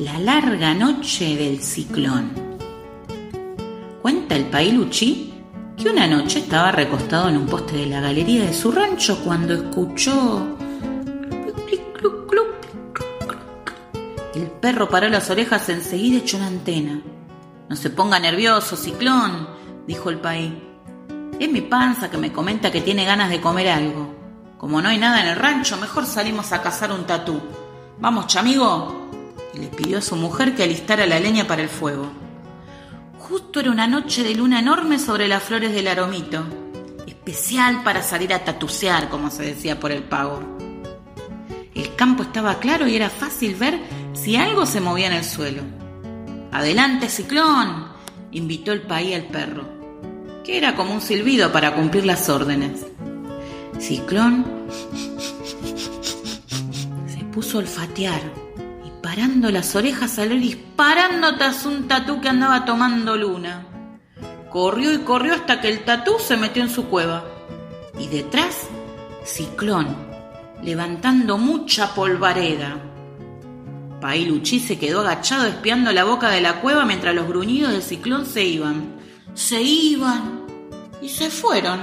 La larga noche del ciclón. Cuenta el pailuchi que una noche estaba recostado en un poste de la galería de su rancho cuando escuchó... El perro paró las orejas enseguida echó una antena. No se ponga nervioso, ciclón, dijo el país. Es mi panza que me comenta que tiene ganas de comer algo. Como no hay nada en el rancho, mejor salimos a cazar un tatú. Vamos, chamigo. Le pidió a su mujer que alistara la leña para el fuego. Justo era una noche de luna enorme sobre las flores del aromito, especial para salir a tatucear, como se decía por el pago. El campo estaba claro y era fácil ver si algo se movía en el suelo. Adelante, ciclón, invitó el país al perro, que era como un silbido para cumplir las órdenes. Ciclón se puso a olfatear parando las orejas salió disparando tras un tatú que andaba tomando luna. Corrió y corrió hasta que el tatú se metió en su cueva. Y detrás, Ciclón, levantando mucha polvareda. Pailuchi se quedó agachado espiando la boca de la cueva mientras los gruñidos del ciclón se iban. Se iban y se fueron.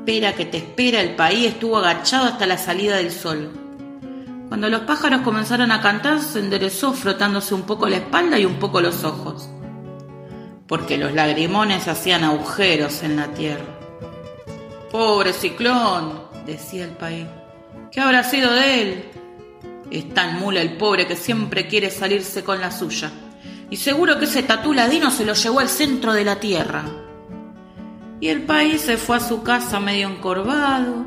Espera que te espera, el país estuvo agachado hasta la salida del sol. Cuando los pájaros comenzaron a cantar, se enderezó frotándose un poco la espalda y un poco los ojos, porque los lagrimones hacían agujeros en la tierra. Pobre ciclón, decía el país, ¿qué habrá sido de él? Es tan mula el pobre que siempre quiere salirse con la suya, y seguro que ese tatú ladino se lo llevó al centro de la tierra. Y el país se fue a su casa medio encorvado,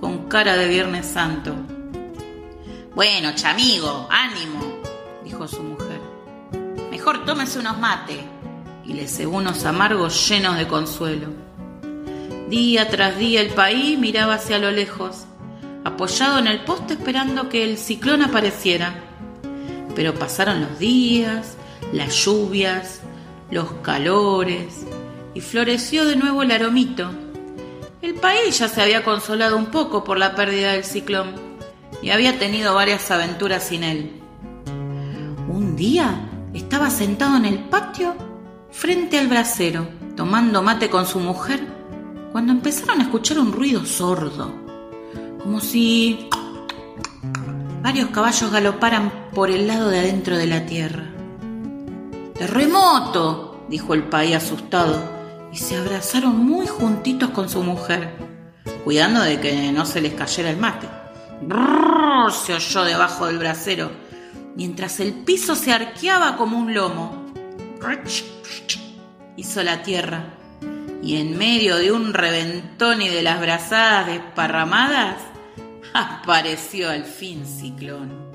con cara de Viernes Santo. Bueno, chamigo, ánimo, dijo su mujer. Mejor tómese unos mates. Y le cebó unos amargos llenos de consuelo. Día tras día el país miraba hacia lo lejos, apoyado en el poste esperando que el ciclón apareciera. Pero pasaron los días, las lluvias, los calores, y floreció de nuevo el aromito. El país ya se había consolado un poco por la pérdida del ciclón y había tenido varias aventuras sin él. Un día estaba sentado en el patio frente al brasero, tomando mate con su mujer, cuando empezaron a escuchar un ruido sordo, como si varios caballos galoparan por el lado de adentro de la tierra. ¡Terremoto! dijo el país asustado, y se abrazaron muy juntitos con su mujer, cuidando de que no se les cayera el mate. Se oyó debajo del brasero, mientras el piso se arqueaba como un lomo. Hizo la tierra, y en medio de un reventón y de las brazadas desparramadas, apareció al fin Ciclón.